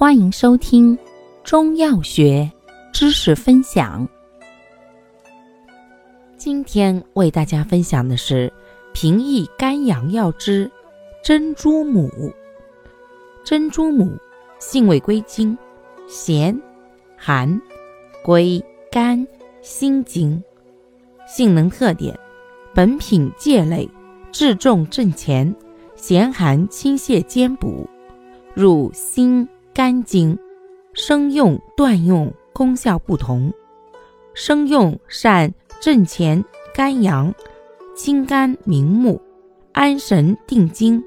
欢迎收听中药学知识分享。今天为大家分享的是平抑肝阳药之珍珠母。珍珠母性味归经：咸、寒，归肝、心经。性能特点：本品芥类，治重症前，咸寒清泻兼补，入心。肝经，生用、断用功效不同。生用善镇前肝阳，清肝明目，安神定惊，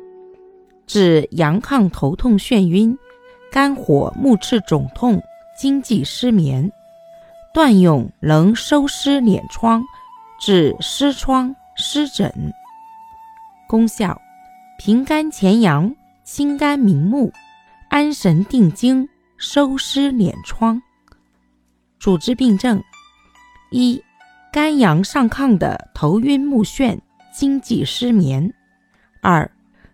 治阳亢头痛眩晕、肝火目赤肿痛、经悸失眠。断用能收湿敛疮，治湿疮湿疹。功效：平肝潜阳，清肝明目。安神定惊，收湿敛疮。主治病症：一、肝阳上亢的头晕目眩、经悸失眠；二、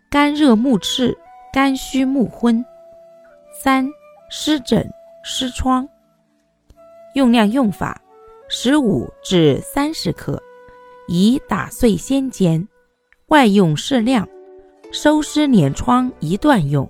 肝热目赤、肝虚目昏；三、湿疹、湿疮。用量用法：十五至三十克，宜打碎先煎，外用适量。收湿敛疮一段用。